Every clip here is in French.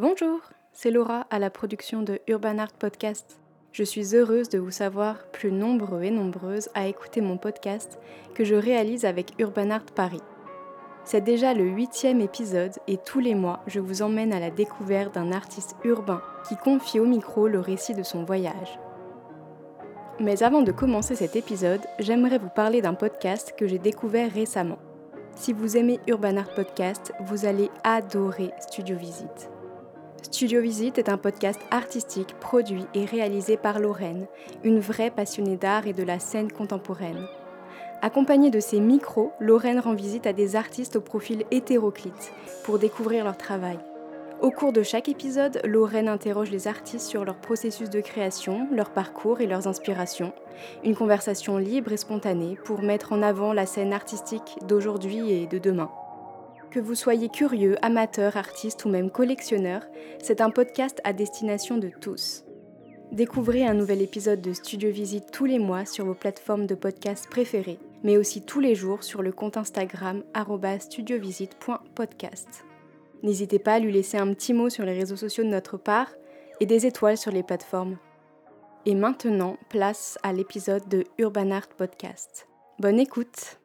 Bonjour, c'est Laura à la production de Urban Art Podcast. Je suis heureuse de vous savoir plus nombreux et nombreuses à écouter mon podcast que je réalise avec Urban Art Paris. C'est déjà le huitième épisode et tous les mois, je vous emmène à la découverte d'un artiste urbain qui confie au micro le récit de son voyage. Mais avant de commencer cet épisode, j'aimerais vous parler d'un podcast que j'ai découvert récemment. Si vous aimez Urban Art Podcast, vous allez adorer Studio Visite. Studio Visite est un podcast artistique produit et réalisé par Lorraine, une vraie passionnée d'art et de la scène contemporaine. Accompagnée de ses micros, Lorraine rend visite à des artistes au profil hétéroclite pour découvrir leur travail. Au cours de chaque épisode, Lorraine interroge les artistes sur leur processus de création, leur parcours et leurs inspirations. Une conversation libre et spontanée pour mettre en avant la scène artistique d'aujourd'hui et de demain. Que vous soyez curieux, amateur, artiste ou même collectionneur, c'est un podcast à destination de tous. Découvrez un nouvel épisode de Studio Visite tous les mois sur vos plateformes de podcast préférées, mais aussi tous les jours sur le compte Instagram studiovisite.podcast. N'hésitez pas à lui laisser un petit mot sur les réseaux sociaux de notre part et des étoiles sur les plateformes. Et maintenant, place à l'épisode de Urban Art Podcast. Bonne écoute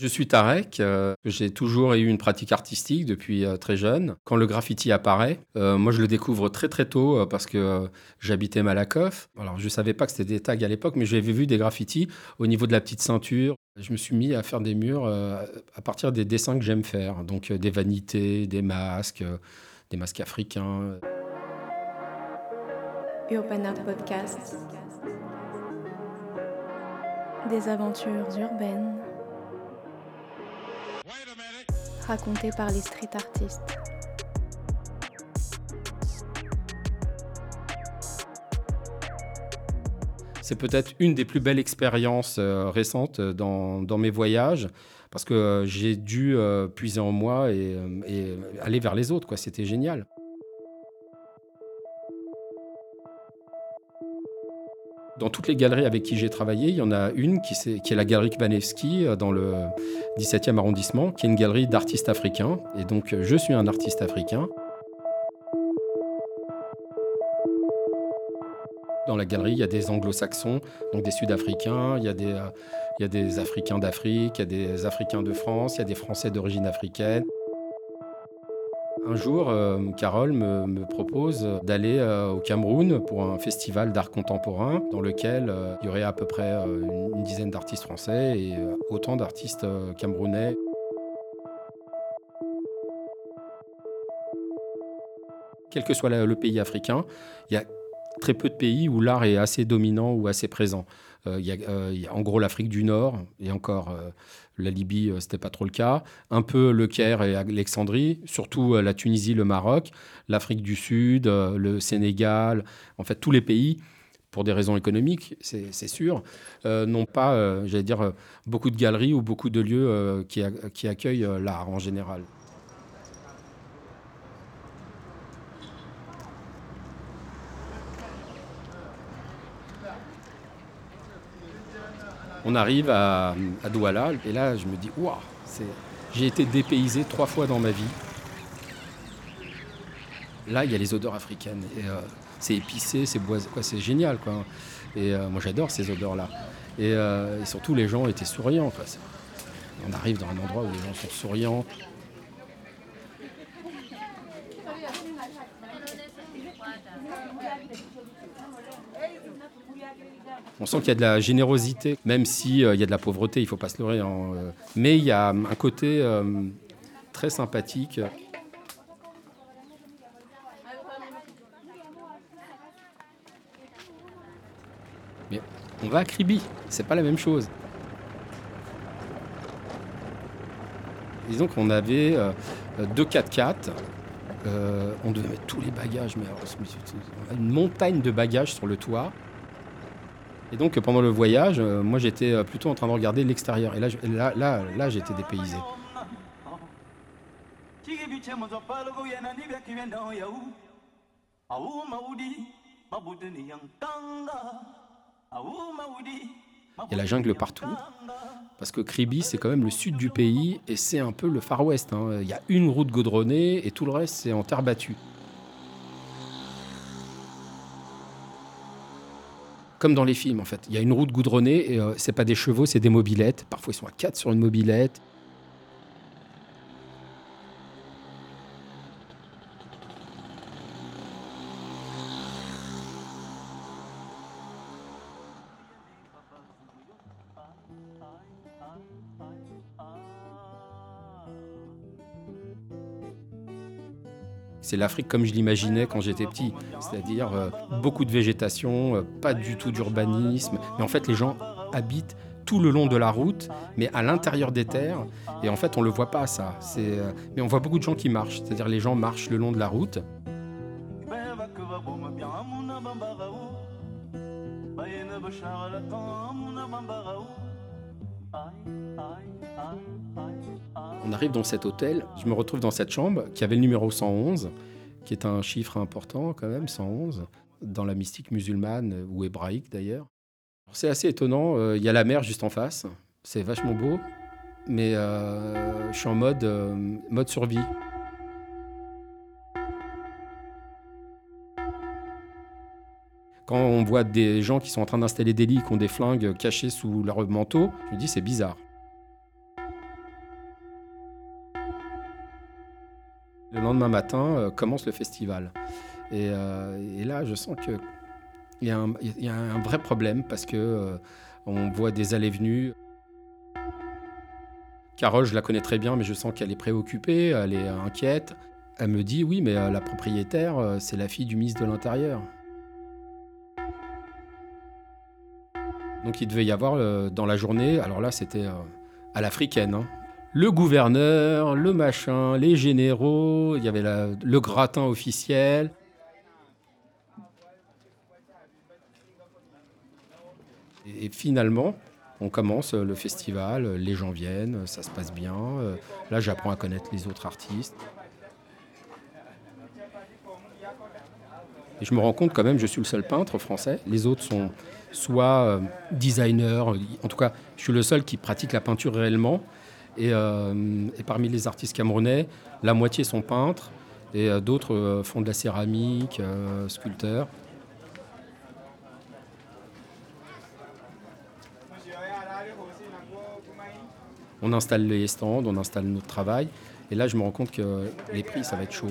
je suis Tarek, euh, j'ai toujours eu une pratique artistique depuis euh, très jeune. Quand le graffiti apparaît, euh, moi je le découvre très très tôt parce que j'habitais Malakoff. Alors je ne savais pas que c'était des tags à l'époque, mais j'avais vu des graffitis au niveau de la petite ceinture. Je me suis mis à faire des murs à partir des dessins que j'aime faire, donc des vanités, des masques, des masques africains. Urban Art Podcast. Des aventures urbaines raconté par les street artistes. C'est peut-être une des plus belles expériences euh, récentes dans, dans, mes voyages parce que euh, j'ai dû euh, puiser en moi et, aller vers les autres. C'était génial. Dans toutes les galeries avec qui j'ai travaillé, il y en a une qui, est, la galerie Kvanevski euh, dans le 17e arrondissement, qui est une galerie d'artistes africains. Et donc, euh, je suis un artiste africain. Dans la galerie, il y a des anglo-saxons, donc des sud-africains, il, y a des, euh, il y a des africains d'Afrique, il y a des africains de France, il y a des français d'origine africaine. Un jour, euh, Carole me, propose d'aller euh, au Cameroun pour un festival d'art contemporain dans lequel euh, il y aurait à peu près une, dizaine d'artistes français et autant d'artistes camerounais. Quel que soit le pays africain, il y a très peu de pays où l'art est assez dominant ou assez présent. Euh, il y, a, euh, en gros l'Afrique du Nord, et encore euh, la Libye, c'était pas trop le cas. Un peu le Caire et Alexandrie, surtout la Tunisie, le Maroc, l'Afrique du Sud, le Sénégal, en fait tous les pays pour des raisons économiques, c'est sûr, n'ont pas, j'allais dire, beaucoup de galeries ou beaucoup de lieux qui, accueillent l'art en général. On arrive à, Douala et là je me dis waouh, j'ai été dépaysé trois fois dans ma vie. Là il y a les odeurs africaines euh, c'est épicé, c'est c'est génial quoi. Et euh, moi j'adore ces odeurs là. Euh, et, surtout les gens étaient souriants. On arrive dans un endroit où les gens sont souriants, On sent qu'il y a de la générosité, même s'il euh, y a de la pauvreté, il ne faut pas se leurrer. Hein, euh. mais il y a un côté euh, très sympathique. On va à Kribi, c'est pas la même chose. Disons qu'on avait deux 4x4. on devait mettre tous les bagages, mais une montagne de bagages sur le toit. Et donc pendant le voyage, euh, moi j'étais euh, plutôt en train de regarder l'extérieur. Et là, là, là, là j'étais dépaysé. Il y a la jungle partout. Parce que Kribi, c'est quand même le sud du pays et c'est un peu le Far West. hein. Il y a une route gaudronnée et tout le reste, c'est en terre battue. Comme dans les films, en fait. Il y a une route goudronnée et euh, c'est pas des chevaux, c'est des mobilettes. Parfois, ils sont à quatre sur une mobilette. C'est l'Afrique comme je l'imaginais quand j'étais petit, c'est-à-dire euh, beaucoup de végétation, euh, pas du tout d'urbanisme. Mais en fait, les gens habitent tout le long de la route, mais à l'intérieur des terres. Et en fait, on le voit pas ça. Euh, mais on voit beaucoup de gens qui marchent, c'est-à-dire les gens marchent le long de la route. On arrive dans cet hôtel, je me retrouve dans cette chambre qui avait le numéro 111, qui est un chiffre important quand même, 111, dans la mystique musulmane ou hébraïque d'ailleurs. C'est assez étonnant, euh, il y a la mer juste en face, c'est vachement beau, mais euh, je suis en mode, euh, mode survie. Quand on voit des gens qui sont en train d'installer des lits, qui ont des flingues cachées sous leur manteau, je me dis c'est bizarre. Lendemain matin euh, commence le festival. Et, euh, et là, je sens qu'il y, a un- il y a un vrai problème parce que euh, on voit des allées-venues. Carole, je la connais très bien, mais je sens qu'elle est préoccupée, elle est inquiète. Elle me dit oui, mais euh, la propriétaire, c'est la fille du ministre de l'Intérieur. Donc il devait y avoir dans la journée, alors là c'était à l'africaine, hein. Le gouverneur, le machin, les généraux, il y avait le gratin officiel. Et, finalement, on commence euh, le festival, euh, les gens viennent, euh, ça se passe bien. Là j'apprends à connaître les autres artistes. Et je me rends compte quand même, je suis le seul peintre français. Les autres sont soit designers, en tout cas, je suis le seul qui pratique la peinture réellement. Et, euh, et parmi les artistes camerounais, la moitié sont peintres et euh, d'autres euh, font de la céramique, sculpteurs. On installe les stands, on installe notre travail. Et là, je me rends compte que les prix, ça va être chaud.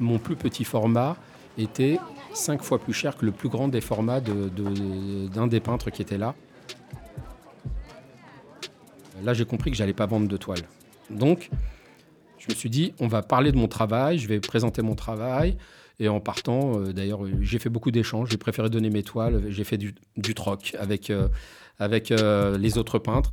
Mon, plus petit format était cinq fois plus cher que le plus grand des formats d'un des peintres qui était là. Là, j'ai compris que j'allais pas vendre de toile. Donc, je me suis dit, on va parler de mon travail, je vais présenter mon travail. Et en partant, euh, d'ailleurs, euh, j'ai fait beaucoup d'échanges. J'ai préféré donner mes toiles. J'ai fait du, troc avec, euh, avec euh, les autres peintres.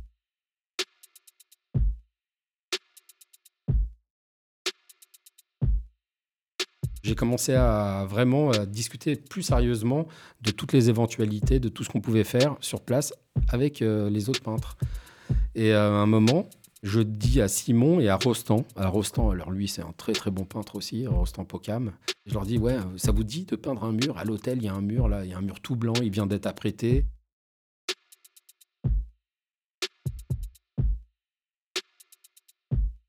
J'ai commencé à vraiment euh, discuter plus sérieusement de toutes les éventualités, de tout ce qu'on pouvait faire sur place avec euh, les autres peintres. Et à un moment, je dis à Simon et à Rostand, alors Rostand, alors lui c'est un très très bon peintre aussi, Rostand Pocam, je leur dis, ouais, ça vous dit de peindre un mur? À l'hôtel, il y a un mur là, il y a un mur tout blanc, il vient d'être apprêté.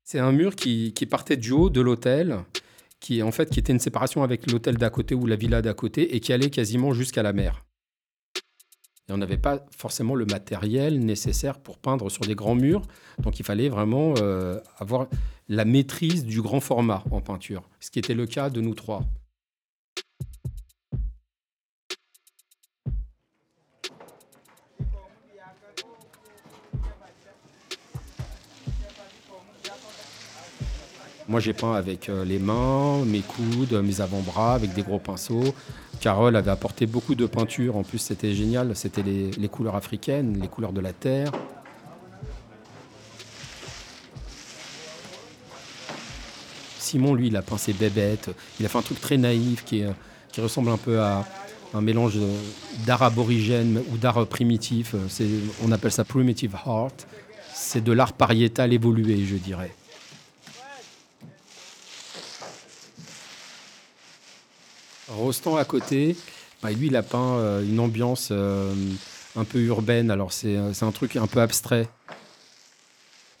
C'est un mur qui, qui partait du haut de l'hôtel, qui en fait qui était une séparation avec l'hôtel d'à côté ou la villa d'à côté et qui allait quasiment jusqu'à la mer. Et on n'avait pas forcément le matériel nécessaire pour peindre sur des grands murs, donc il fallait vraiment euh, avoir la maîtrise du grand format en peinture, ce qui était le cas de nous trois. Moi, j'ai peint avec euh, les mains, mes coudes, mes avant-bras, avec des gros pinceaux. Carole avait apporté beaucoup de peinture. En plus, c'était génial. C'était les, couleurs africaines, les couleurs de la terre. Simon, lui, il a peint ses bébêtes. Il a fait un truc très naïf qui, qui ressemble un peu à un mélange d'art aborigène ou d'art primitif. On appelle ça primitive art. C'est de l'art pariétal évolué, je dirais. Rostand à côté, bah, lui, il a peint euh, une ambiance euh, un peu urbaine. Alors c'est un truc un peu abstrait.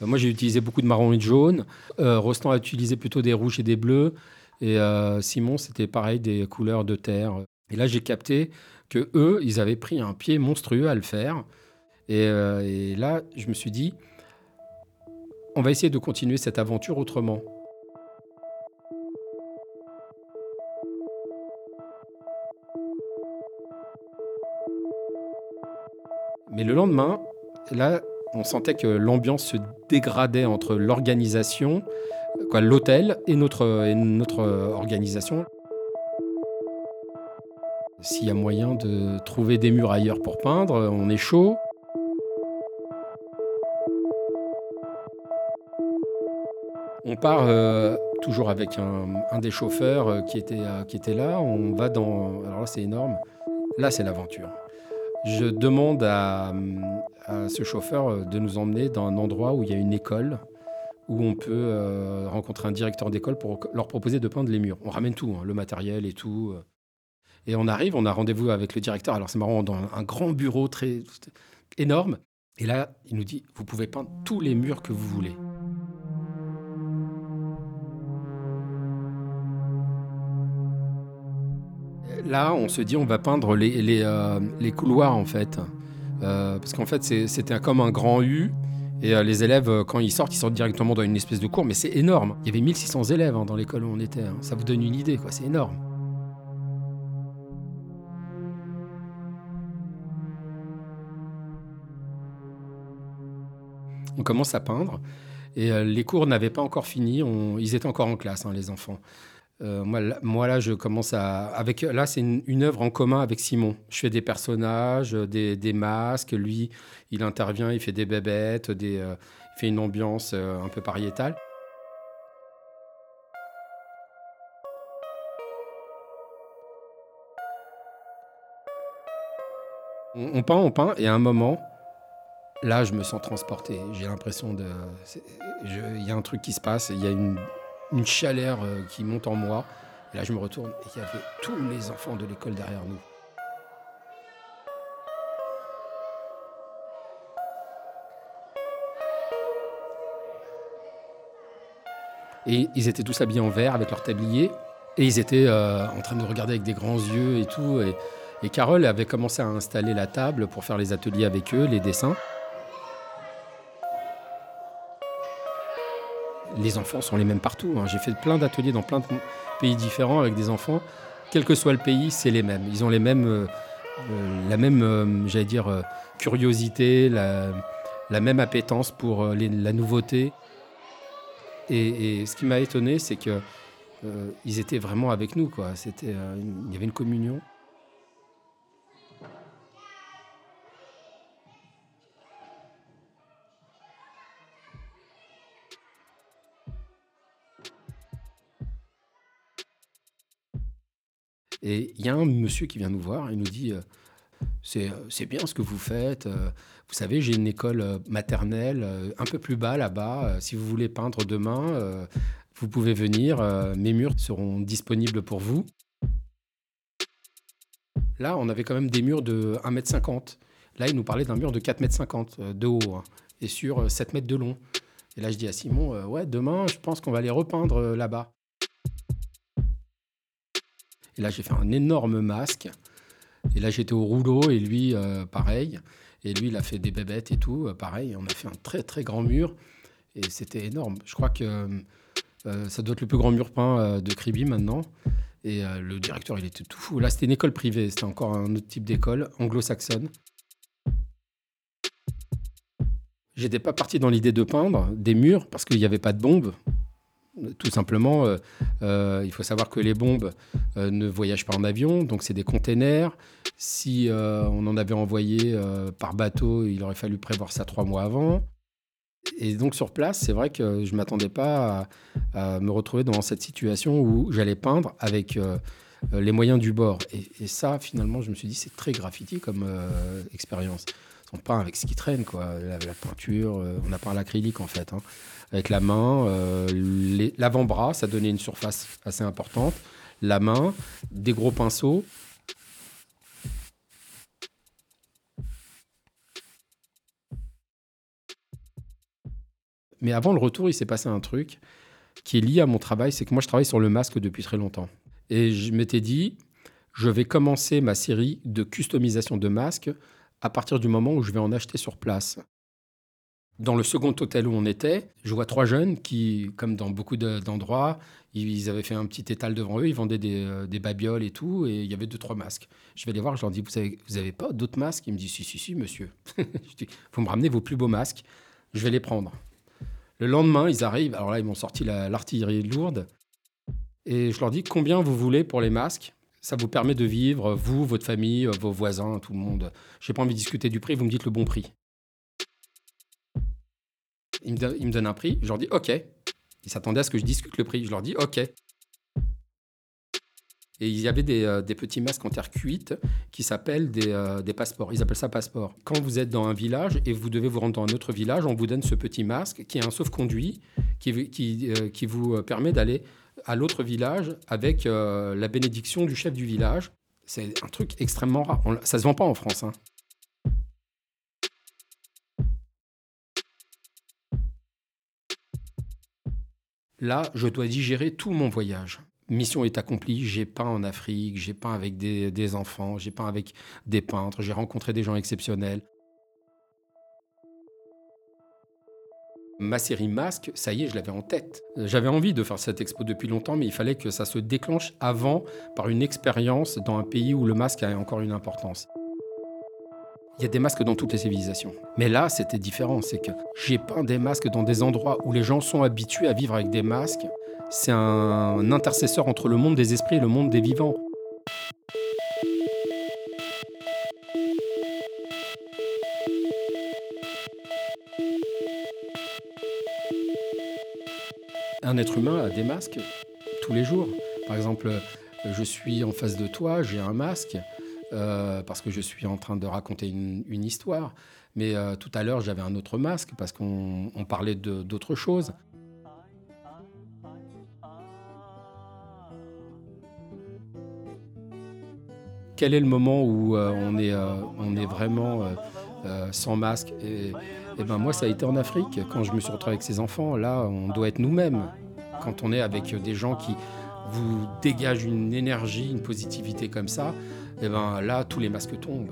moi j'ai utilisé beaucoup de marron et de jaune. Rostand a utilisé plutôt des rouges et des bleus. Et Simon c'était pareil, des couleurs de terre. Et là j'ai capté que eux, ils avaient pris un pied monstrueux à le faire. et là je me suis dit, on va essayer de continuer cette aventure autrement. Mais le lendemain, là, on sentait que l'ambiance se dégradait entre l'organisation, l'hôtel et notre, organisation. S'il y a moyen de trouver des murs ailleurs pour peindre, on est chaud. On part euh, toujours avec un, des chauffeurs euh, qui, était, euh, qui était là. On va dans. Alors là, c'est énorme. Là, c'est l'aventure. Je demande à, ce chauffeur de nous emmener dans un endroit où il y a une école, où on peut rencontrer un directeur d'école pour leur proposer de peindre les murs. On ramène tout, hein, le matériel et tout. Et on arrive, on a rendez-vous avec le directeur. Alors c'est marrant, dans un grand bureau très énorme. Et là, il nous dit, vous pouvez peindre tous les murs que vous voulez. Là, on se dit on va peindre les, euh, couloirs en fait. Euh, parce qu'en fait, c'était comme un grand U. Et euh, les élèves, quand ils sortent, ils sortent directement dans une espèce de cours. Mais c'est énorme. Il y avait 1600 élèves hein, dans l'école où on était. Hein. Ça vous donne une idée, quoi. C'est énorme. On commence à peindre. Et les cours n'avaient pas encore fini. ils étaient encore en classe, hein, les enfants. Euh, moi, là, je commence à. Avec, là, c'est une, œuvre en commun avec Simon. Je fais des personnages, euh, des, masques. Lui, il intervient, il fait des bébêtes, des, euh, il fait une ambiance un peu pariétale. On, peint, on peint, et à un moment, là, je me sens transporté. J'ai l'impression de. Il y a un truc qui se passe, il y a une une chaleur euh, qui monte en moi. Et là, je me retourne et il y avait tous les enfants de l'école derrière nous. Et ils étaient tous habillés en vert avec leur tablier. Et ils étaient euh, en train de regarder avec des grands yeux et tout. Et, et Carole avait commencé à installer la table pour faire les ateliers avec eux, les dessins. Les enfants sont les mêmes partout. Hein. J'ai fait plein d'ateliers dans plein de pays différents avec des enfants. Quel que soit le pays, c'est les mêmes. Ils ont les mêmes, euh, euh, la même, euh, j'allais dire, curiosité, la, même appétence pour la nouveauté. Et, ce qui m'a étonné, c'est que ils étaient vraiment avec nous. C'était, il y avait une communion. Et il y a un monsieur qui vient nous voir et nous dit euh, euh, c'est bien ce que vous faites. Euh, vous savez, j'ai une école maternelle un peu plus bas là-bas. Si vous voulez peindre demain, vous pouvez venir. Mes murs seront disponibles pour vous. Là, on avait quand même des murs de 1,50 m. Là, il nous parlait d'un mur de 4,50 m de haut hein, et sur 7 mètres de long. Et là, je dis à Simon, ouais, demain, je pense qu'on va les repeindre là-bas. Et là, j'ai fait un énorme masque. Et là, j'étais au rouleau et lui, euh, pareil. Et lui, il a fait des bébêtes et tout, euh, pareil. On a fait un très, très grand mur. Et c'était énorme. Je crois que euh, ça doit être le plus grand mur peint de Kribi maintenant. Et le directeur, il était tout fou. Là, c'était une école privée. C'était encore un autre type d'école, anglo-saxonne. J'étais pas parti dans l'idée de peindre des murs parce qu'il n'y avait pas de bombes tout simplement, euh, euh, il faut savoir que les bombes euh, ne voyagent pas en avion, donc c'est des containers. Si on en avait envoyé par bateau, il aurait fallu prévoir ça trois mois avant. Et donc sur place, c'est vrai que je ne m'attendais pas à, me retrouver dans cette situation où j'allais peindre avec les moyens du bord. Et, ça, finalement, je me suis dit, c'est très graffiti comme expérience on peint avec ce qui traîne, quoi. La, peinture, euh, on a peint l'acrylique en fait, hein. avec la main, euh, l'avant-bras, ça donnait une surface assez importante, la main, des gros pinceaux. Mais avant le retour, il s'est passé un truc qui est lié à mon travail, c'est que moi je travaille sur le masque depuis très longtemps. Et je m'étais dit, je vais commencer ma série de customisation de masques à partir du moment où je vais en acheter sur place. Dans le second hôtel où on était, je vois trois jeunes qui, comme dans beaucoup d'endroits, ils avaient fait un petit étal devant eux, ils vendaient euh, des, babioles et tout, et il y avait deux, trois masques. Je vais les voir, je leur dis, vous n'avez vous avez pas d'autres masques? Ils me disent, si, si, si, monsieur. je dis, vous me ramenez vos plus beaux masques, je vais les prendre. Le lendemain, ils arrivent, alors là, ils m'ont sorti l'artillerie lourde, et je leur dis, combien vous voulez pour les masques? Ça vous permet de vivre, vous, votre famille, vos voisins, tout le monde. Je n'ai pas envie de discuter du prix, vous me dites le bon prix. Ils me, donnent un prix, je leur dis OK. Ils s'attendaient à ce que je discute le prix. Je leur dis OK. Et il y avait des, euh, petits masques en terre cuite qui s'appellent euh, des, passeports. Ils appellent ça passeport. Quand vous êtes dans un village et vous devez vous rendre dans un autre village, on vous donne ce petit masque qui est un sauf-conduit euh, qui, vous permet d'aller à l'autre village avec la bénédiction du chef du village. C'est un truc extrêmement rare. ça se vend pas en France. Hein. Là, je dois digérer tout mon voyage. Mission est accomplie, j'ai peint en Afrique, j'ai peint avec des, enfants, j'ai peint avec des peintres, j'ai rencontré des gens exceptionnels. Ma série Masque, ça y est, je l'avais en tête. J'avais envie de faire cette expo depuis longtemps, mais il fallait que ça se déclenche avant par une expérience dans un pays où le masque a encore une importance. Il y a des masques dans toutes les civilisations. Mais là, c'était différent. C'est que j'ai peint des masques dans des endroits où les gens sont habitués à vivre avec des masques. C'est un intercesseur entre le monde des esprits et le monde des vivants. Un être humain a des masques tous les jours. Par exemple, je suis en face de toi, j'ai un masque. Euh, parce que je suis en train de raconter une, histoire. Mais euh, tout à l'heure, j'avais un autre masque parce qu'on parlait d'autres choses. Quel est le moment où euh, on, est, vraiment sans masque et, ben moi, ça a été en Afrique, quand je me suis retrouvé avec ces enfants. Là, on doit être nous-mêmes. Quand on est avec des gens qui vous dégagent une énergie, une positivité comme ça, eh ben là, tous les masques tombent.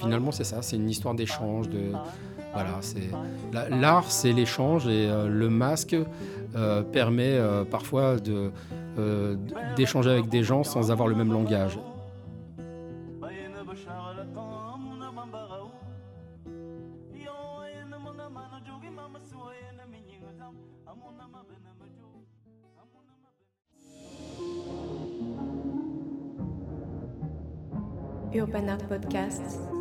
Finalement, c'est ça, c'est une histoire d'échange. De, voilà, l'art, c'est l'échange et euh, le masque euh, permet euh, parfois d'échanger avec des gens sans avoir le même langage. Urban Art Podcast.